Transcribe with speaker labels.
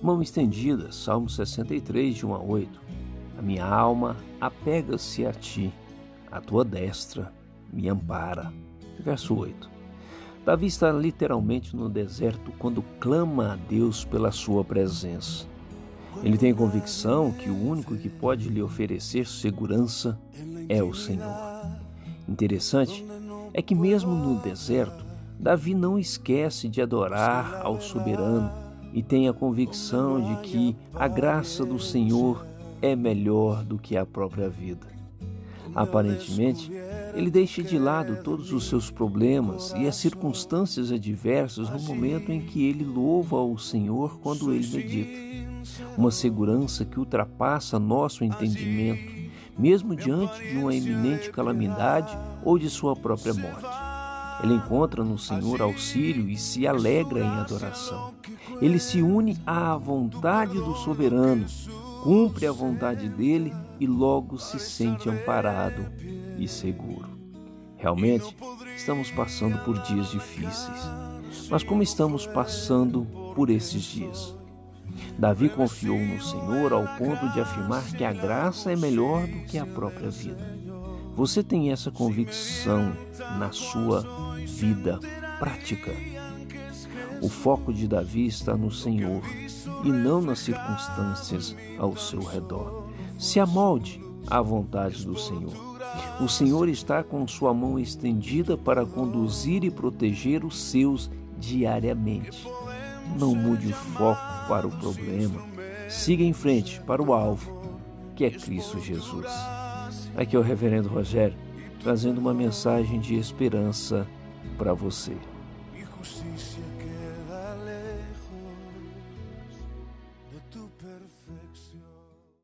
Speaker 1: Mão estendida, Salmo 63, de 1 a 8. A minha alma apega-se a ti, a tua destra me ampara. Verso 8. Davi está literalmente no deserto quando clama a Deus pela sua presença. Ele tem convicção que o único que pode lhe oferecer segurança é o Senhor. Interessante é que, mesmo no deserto, Davi não esquece de adorar ao soberano e tem a convicção de que a graça do Senhor é melhor do que a própria vida. Aparentemente, ele deixa de lado todos os seus problemas e as circunstâncias adversas no momento em que ele louva ao Senhor quando ele medita. Uma segurança que ultrapassa nosso entendimento, mesmo diante de uma iminente calamidade ou de sua própria morte. Ele encontra no Senhor auxílio e se alegra em adoração. Ele se une à vontade do soberano, cumpre a vontade dele e logo se sente amparado e seguro. Realmente, estamos passando por dias difíceis. Mas como estamos passando por esses dias? Davi confiou no Senhor ao ponto de afirmar que a graça é melhor do que a própria vida. Você tem essa convicção na sua vida prática? O foco de Davi está no Senhor e não nas circunstâncias ao seu redor. Se amolde à vontade do Senhor. O Senhor está com sua mão estendida para conduzir e proteger os seus diariamente. Não mude o foco para o problema. Siga em frente para o alvo, que é Cristo Jesus. Aqui é o Reverendo Rogério, trazendo uma mensagem de esperança para você.